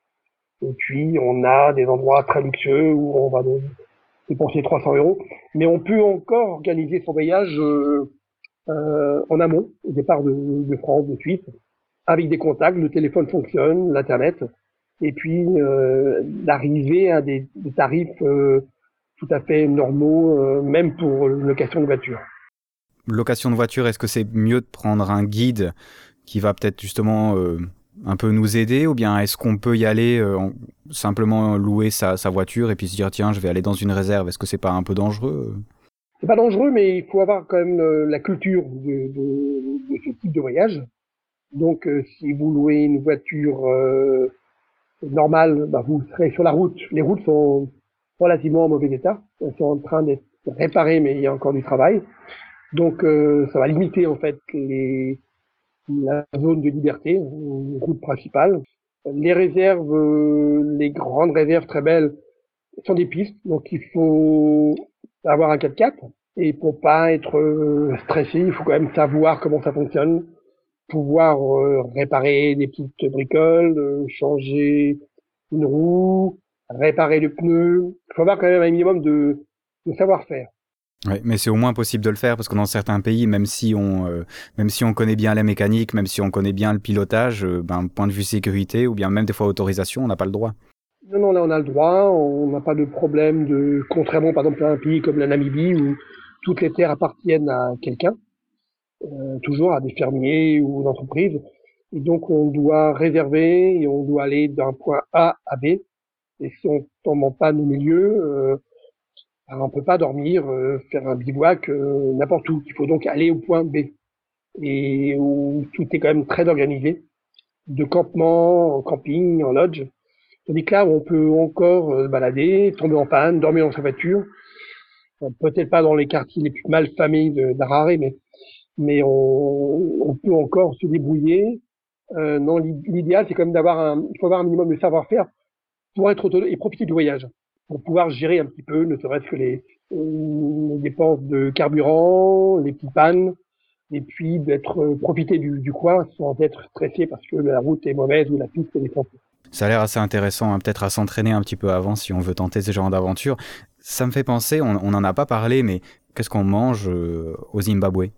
Et puis, on a des endroits très luxueux où on va dépenser 300 euros. Mais on peut encore organiser son voyage euh, euh, en amont, au départ de, France, de Suisse, avec des contacts, le téléphone fonctionne, l'Internet, et puis euh, d'arriver à des, des tarifs euh, tout à fait normaux, euh, même pour location de voiture. Location de voiture, est-ce que c'est mieux de prendre un guide qui va peut-être justement euh, un peu nous aider ou bien est-ce qu'on peut y aller euh, en, simplement louer sa, sa, voiture et puis se dire tiens je vais aller dans une réserve. Est-ce que c'est pas un peu dangereux c'est pas dangereux mais il faut avoir quand même euh, la culture de, de, de, ce type de voyage. Donc euh, si vous louez une voiture normale bah, vous serez sur la route. Les routes sont relativement en mauvais état. Elles sont en train d'être réparées mais il y a encore du travail. Donc euh, ça va limiter en fait les la zone de liberté, route principale. Les réserves, les grandes réserves très belles, sont des pistes, donc il faut avoir un 4x4. Et pour pas être euh, stressé, il faut quand même savoir comment ça fonctionne, pouvoir euh, réparer des petites bricoles, changer une roue, réparer le pneu. Il faut avoir quand même un minimum de, de savoir-faire. Ouais, mais c'est au moins possible de le faire parce que dans certains pays, même si on, euh, même si on connaît bien la mécanique, même si on connaît bien le pilotage, euh, ben, point de vue sécurité ou bien même des fois autorisation, on n'a pas le droit. Non, non, là on a le droit, on n'a pas de problème de, contrairement par exemple à un pays comme la Namibie où toutes les terres appartiennent à quelqu'un, euh, toujours à des fermiers ou aux entreprises, et donc on doit réserver et on doit aller d'un point A à B, et si on tombe en panne au milieu, euh, alors on peut pas dormir, euh, faire un bivouac euh, n'importe où. Il faut donc aller au point B. Et où tout est quand même très organisé, de campement, en camping, en lodge. Tandis que là, on peut encore euh, balader, tomber en panne, dormir dans sa voiture. Peut-être pas dans les quartiers les plus mal famés d'Harare, mais, mais on, peut encore se débrouiller. Euh, non, l'idéal, c'est quand même d'avoir un, il faut avoir un minimum de savoir-faire pour être autonome et profiter du voyage pour pouvoir gérer un petit peu, ne serait-ce que les, dépenses de carburant, les petites pannes, et puis d'être profiter du, du, coin sans être stressé parce que la route est mauvaise ou la piste est défoncée. Ça a l'air assez intéressant, hein, peut-être à s'entraîner un petit peu avant si on veut tenter ce genre d'aventure. Ça me fait penser, on n'en a pas parlé, mais qu'est-ce qu'on mange euh, au Zimbabwe?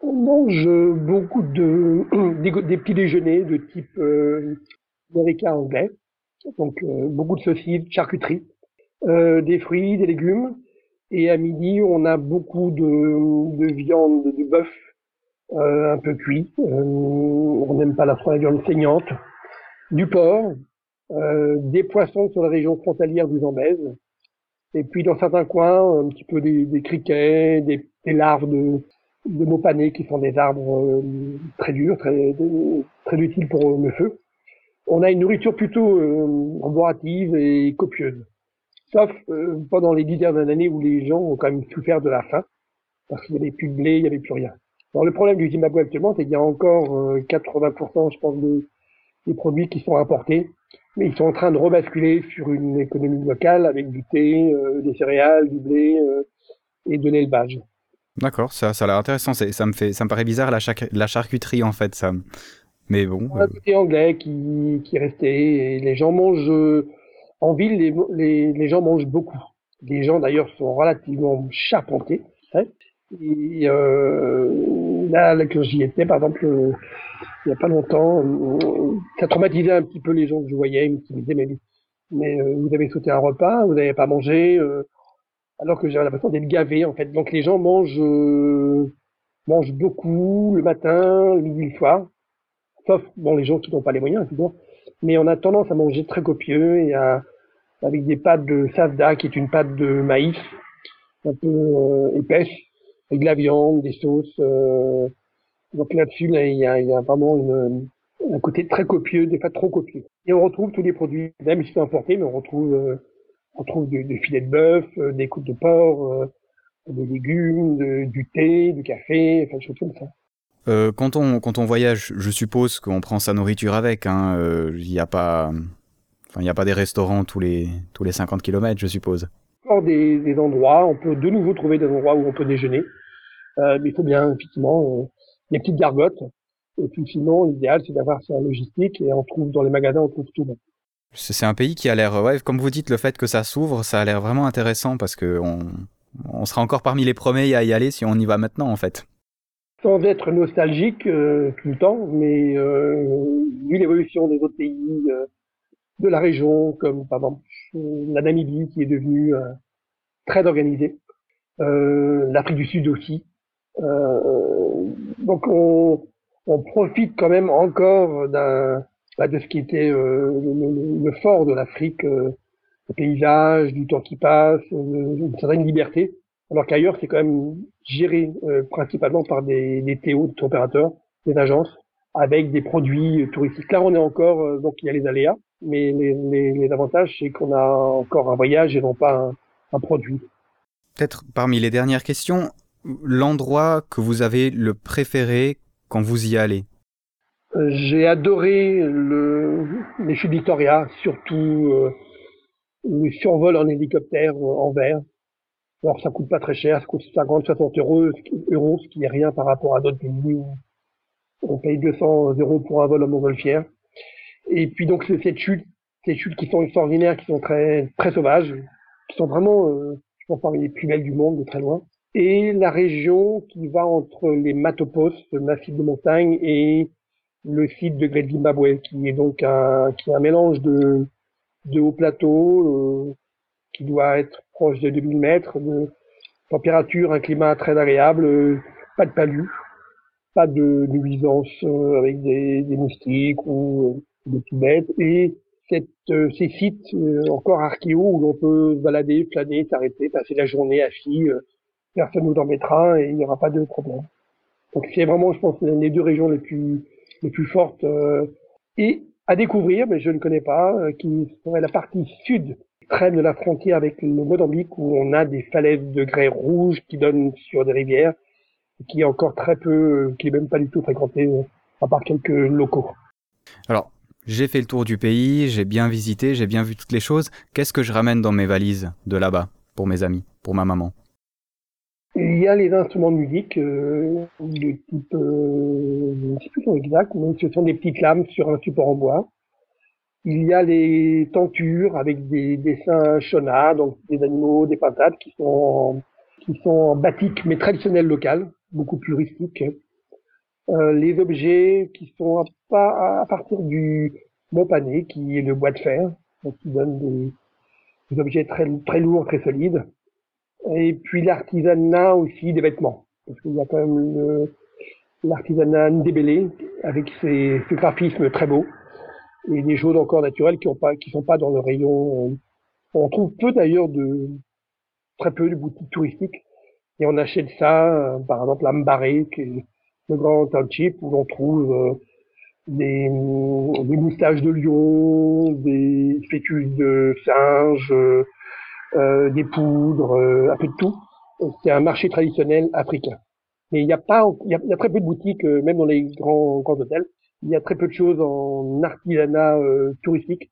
On mange beaucoup de des, des petits déjeuners de type euh, américain anglais, donc euh, beaucoup de saucisses, charcuterie euh, des fruits, des légumes. Et à midi, on a beaucoup de, de viande de bœuf euh, un peu cuit. Euh, on n'aime pas la, la viande saignante. Du porc, euh, des poissons sur la région frontalière du Zambèze. Et puis dans certains coins, un petit peu des, des criquets, des, des, larves de, de mopanés qui sont des arbres euh, très durs, très, très utiles pour le feu. On a une nourriture plutôt euh, arborative et copieuse sauf euh, pendant les dix dernières années où les gens ont quand même souffert de la faim, parce qu'il n'y avait plus de blé, il n'y avait plus rien. Alors le problème du Zimbabwe actuellement, c'est qu'il y a encore euh, 80%, je pense, de, des produits qui sont importés, mais ils sont en train de rebasculer sur une économie locale avec du thé, euh, des céréales, du blé euh, et de l'élevage. D'accord, ça, ça a l'air intéressant. Ça me fait, ça me paraît bizarre la, char la charcuterie en fait, ça. Mais bon. Un côté anglais qui, qui est resté et les gens mangent en ville, les, les, les, gens mangent beaucoup. Les gens, d'ailleurs, sont relativement charpentés. Hein et euh, là, là, que j'y étais, par exemple, euh, il n'y a pas longtemps, euh, ça traumatisait un petit peu les gens que je voyais. Ils me disaient, mais, mais euh, vous avez sauté un repas, vous n'avez pas mangé, euh, alors que j'avais l'impression d'être gavé, en fait. Donc, les gens mangent mange beaucoup le matin, le midi, le soir. Sauf, bon, les gens qui n'ont pas les moyens, évidemment. Mais on a tendance à manger très copieux et à, avec des pâtes de savda, qui est une pâte de maïs, un peu euh, épaisse, avec de la viande, des sauces. Euh, donc là-dessus, là, il y a, y a vraiment une, un côté très copieux, des fois trop copieux. Et on retrouve tous les produits, même si c'est importé, mais on retrouve, euh, on trouve des, des filets de bœuf, euh, des côtes de porc, euh, des légumes, de, du thé, du café, enfin des choses comme ça. Euh, quand, on, quand on voyage, je suppose qu'on prend sa nourriture avec. Il hein, n'y a pas, enfin, il a pas des restaurants tous les tous les 50 km, je suppose. Hors des, des endroits, on peut de nouveau trouver des endroits où on peut déjeuner, mais il faut bien effectivement des petites gargotes et puis sinon, l'idéal, c'est d'avoir sa logistique et on trouve dans les magasins, on trouve tout. C'est un pays qui a l'air, ouais, comme vous dites, le fait que ça s'ouvre, ça a l'air vraiment intéressant parce que on, sera encore parmi les premiers à y aller si on y va maintenant, en fait. Sans être nostalgique euh, tout le temps, mais euh, vu l'évolution des autres pays euh, de la région, comme par exemple la Namibie qui est devenue très organisée, l'Afrique du Sud aussi. donc on, profite quand même encore d'un de ce qui était euh, le, fort de l'Afrique, euh, le paysage, du temps qui passe, euh, une certaine liberté, alors qu'ailleurs c'est quand même géré principalement par des, des TO, des opérateurs, des agences, avec des produits touristiques. Là on est encore, donc il y a les aléas, mais les avantages c'est qu'on a encore un voyage et non pas un, un produit. Peut-être parmi les dernières questions, l'endroit que vous avez le préféré quand vous y allez? J'ai adoré le, les chutes Victoria, surtout euh, le survol en hélicoptère en verre. Alors ça coûte pas très cher, ça coûte 50-60 euros, euros, ce qui n'est rien par rapport à d'autres pays où on paye 200 euros pour un vol en montgolfière. Et puis donc cette chute, ces chutes qui sont extraordinaires, qui sont très très sauvages, qui sont vraiment, euh, je pense, parmi les plus belles du monde de très loin et la région qui va entre les Matopos, massif de montagne, et le site de Great Zimbabwe, qui est donc un, qui est un mélange de, de hauts plateaux, euh, qui doit être proche de 2000 mètres, de température, un climat très agréable, euh, pas de palus, pas de nuisance euh, avec des, des, moustiques ou euh, des petites bêtes, et cette, euh, ces sites encore archéo où l'on peut balader, flâner, s'arrêter, passer la journée à fille personne nous embêtera et il n'y aura pas de problème. Donc c'est vraiment, je pense, les deux régions les plus les plus fortes euh, et à découvrir, mais je ne connais pas, euh, qui serait la partie sud extrême de la frontière avec le Mozambique où on a des falaises de grès rouge qui donnent sur des rivières, qui est encore très peu, qui est même pas du tout fréquenté, euh, à part quelques locaux. Alors, j'ai fait le tour du pays, j'ai bien visité, j'ai bien vu toutes les choses. Qu'est-ce que je ramène dans mes valises de là-bas pour mes amis, pour ma maman? Il y a les instruments de musique, euh, de type, euh, je ne sais plus exact, mais ce sont des petites lames sur un support en bois. Il y a les tentures avec des dessins shona, donc des animaux, des patates qui sont qui sont en mais traditionnel local, beaucoup plus rustique. Euh, les objets qui sont à, à partir du montpané, qui est le bois de fer, donc qui donne des, des objets très, très lourds, très solides et puis l'artisanat aussi des vêtements. Parce qu'il y a quand même l'artisanat ndébélé avec ses, ses, graphismes très beaux et des choses encore naturelles qui qui sont pas dans le rayon. On trouve peu d'ailleurs de très peu de boutiques touristiques et on achète ça, euh, par exemple à Mbaré, qui est le grand township où l'on trouve euh, des, des moustaches de lion, des fœtus de singe, euh, des poudres, euh, un peu de tout. C'est un marché traditionnel africain. Mais il n'y a pas, il y a, y a, très peu de boutiques, euh, même dans les grands, grands hôtels. Il y a très peu de choses en artisanat euh, touristique.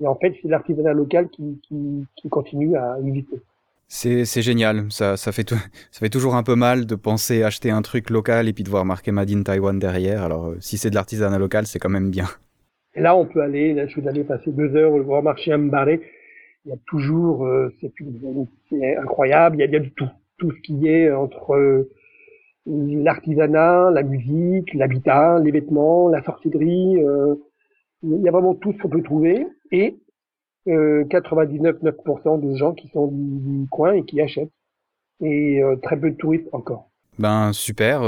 Et en fait, c'est l'artisanat local qui, qui, qui, continue à exister. C'est génial. Ça, ça, fait tout, ça fait toujours un peu mal de penser acheter un truc local et puis de voir marqué Made in Taiwan derrière. Alors, si c'est de l'artisanat local, c'est quand même bien. Et là, on peut aller, là, je suis allé passer deux heures au grand marché à Mbaré il y a toujours, euh, c'est incroyable, il y, a, il du tout, tout ce qui est entre euh, l'artisanat, la musique, l'habitat, les vêtements, la sorcellerie, euh, il y a vraiment tout ce qu'on peut trouver et 99,9% de gens qui sont du, du, coin et qui achètent et très peu de touristes encore. Ben super,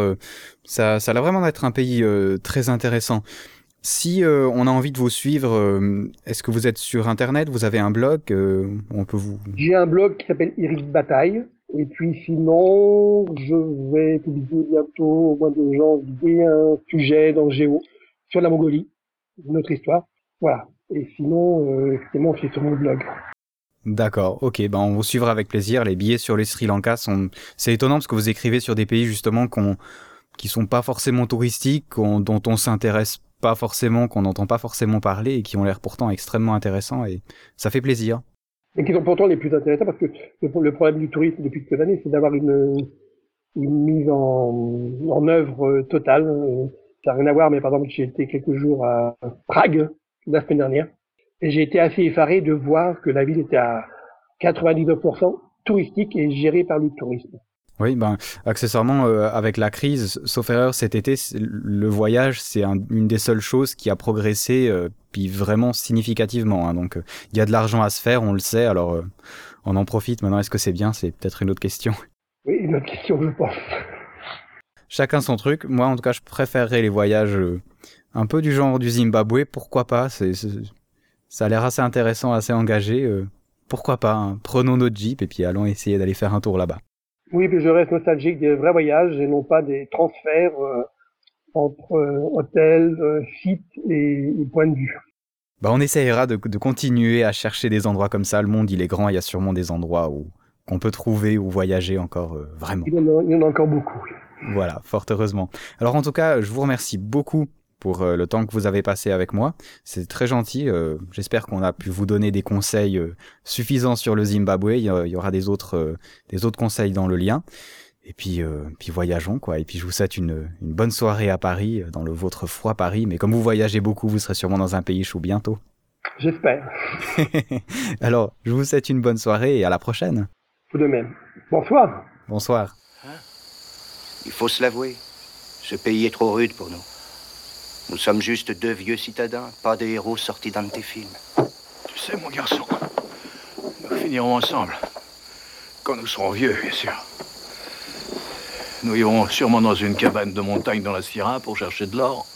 ça, ça a l'air vraiment d'être un pays très intéressant. Si on a envie de vous suivre, est-ce que vous êtes sur Internet? Vous avez un blog On peut vous. J'ai un blog qui s'appelle Iris Bataille. Et puis sinon, je vais publier bientôt, au mois de janvier, un sujet dans Géo sur la Mongolie, notre histoire. Voilà. Et sinon, euh, effectivement, c'est sur mon blog. D'accord, ok, ben on vous suivra avec plaisir. Les billets sur le Sri Lanka sont. C'est étonnant parce que vous écrivez sur des pays justement qu'on qui sont pas forcément touristiques, dont on s'intéresse pas forcément, qu'on n'entend pas forcément parler et qui ont l'air pourtant extrêmement intéressants et ça fait plaisir. Et qui sont pourtant les plus intéressants parce que le, problème du tourisme depuis quelques années, c'est d'avoir une, mise en, en œuvre totale. Ça n'a rien à voir, mais par exemple, j'ai été quelques jours à Prague la semaine dernière et j'ai été assez effaré de voir que la ville était à 99% touristique et gérée par le tourisme. Oui, ben, accessoirement, euh, avec la crise, sauf erreur, cet été, le voyage, c'est une des seules choses qui a progressé, euh, puis vraiment significativement. Hein. donc, il y a de l'argent à se faire, on le sait, alors euh, on en profite. Maintenant, est-ce que c'est bien? C'est peut-être une autre question. Oui, une autre question, je pense. Chacun son truc. Moi, en tout cas, je préférerais les voyages un peu du genre du Zimbabwe. Pourquoi pas? C'est, Ça a l'air assez intéressant, assez engagé. pourquoi pas hein. Prenons notre Jeep et puis allons essayer d'aller faire un tour là-bas. Oui, mais je reste nostalgique des vrais voyages et non pas des transferts euh, entre euh, hôtels, euh, sites et, points de vue. Bah, on essayera de, de, continuer à chercher des endroits comme ça. Le monde, il est grand, il y a sûrement des endroits où qu'on peut trouver ou voyager encore vraiment. Il y, en a, il y en a encore beaucoup. Voilà, fort heureusement. Alors en tout cas, je vous remercie beaucoup pour euh, le temps que vous avez passé avec moi. C'est très gentil. Euh, j'espère qu'on a pu vous donner des conseils euh, suffisants sur le Zimbabwe. Il y, aura des autres, des autres conseils dans le lien. Et puis, puis voyageons quoi. Et puis je vous souhaite une, une bonne soirée à Paris, dans le votre froid Paris. Mais comme vous voyagez beaucoup, vous serez sûrement dans un pays chaud bientôt. J'espère. Alors, je vous souhaite une bonne soirée et à la prochaine. Vous de même. Bonsoir. Bonsoir. Il faut se l'avouer, ce pays est trop rude pour nous. Nous sommes juste deux vieux citadins, pas des héros sortis d'un de tes films. Tu sais, mon garçon, nous finirons ensemble. Quand nous serons vieux, bien sûr. Nous irons sûrement dans une cabane de montagne dans la Sierra pour chercher de l'or.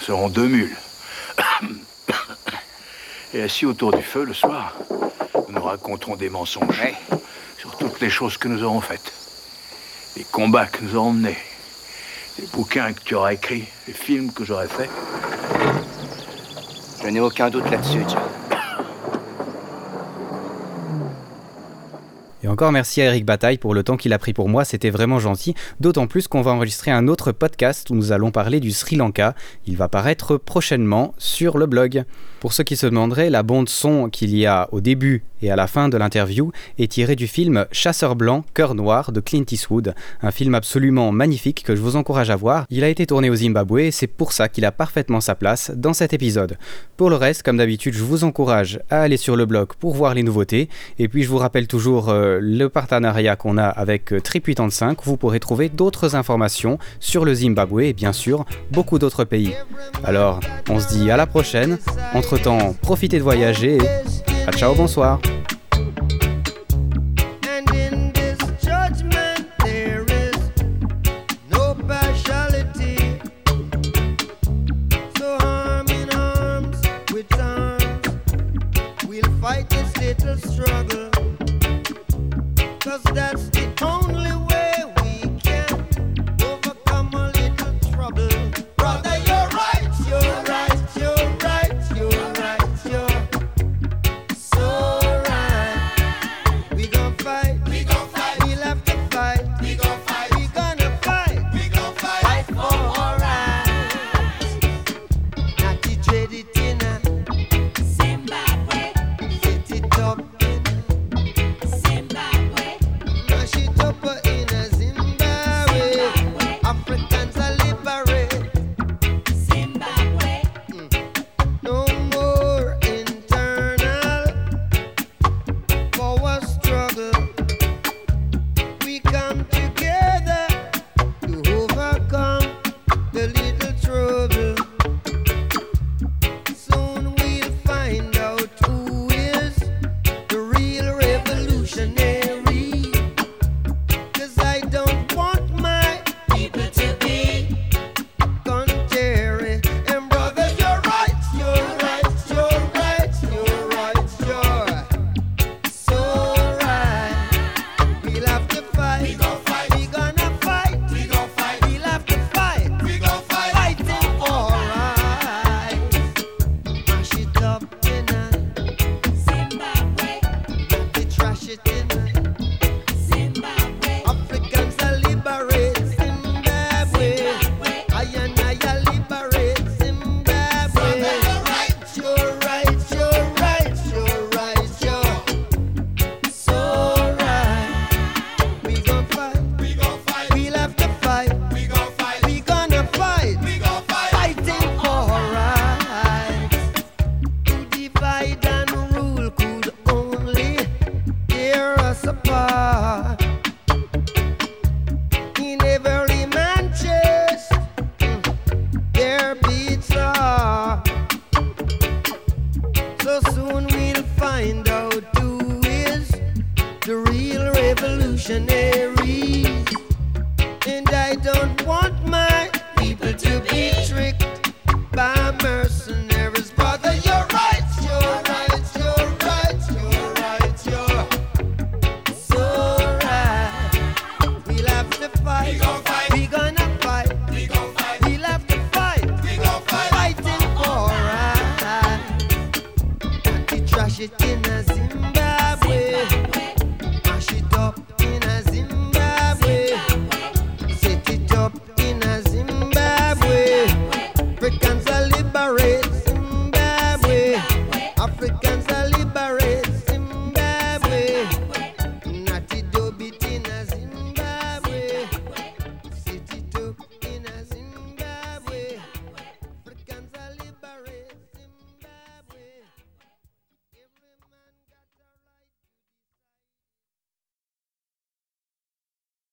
Nous serons deux mules. Et assis autour du feu le soir, nous nous raconterons des mensonges sur toutes les choses que nous aurons faites. Les combats que nous aurons menés, les bouquins que tu auras écrits, les films que j'aurais faits. Je n'ai aucun doute là-dessus, John. Encore merci à Eric Bataille pour le temps qu'il a pris pour moi, c'était vraiment gentil, d'autant plus qu'on va enregistrer un autre podcast où nous allons parler du Sri Lanka. Il va paraître prochainement sur le blog. Pour ceux qui se demanderaient, la bande son qu'il y a au début et à la fin de l'interview est tirée du film Chasseur blanc, cœur noir de Clint Eastwood, un film absolument magnifique que je vous encourage à voir. Il a été tourné au Zimbabwe et c'est pour ça qu'il a parfaitement sa place dans cet épisode. Pour le reste, comme d'habitude, je vous encourage à aller sur le blog pour voir les nouveautés et puis je vous rappelle toujours euh, le partenariat qu'on a avec euh, Trip 85 où vous pourrez trouver d'autres informations sur le Zimbabwe et bien sûr beaucoup d'autres pays. Alors, on se dit à la prochaine. Entre-temps, profitez de voyager et ciao, bonsoir. Cause that.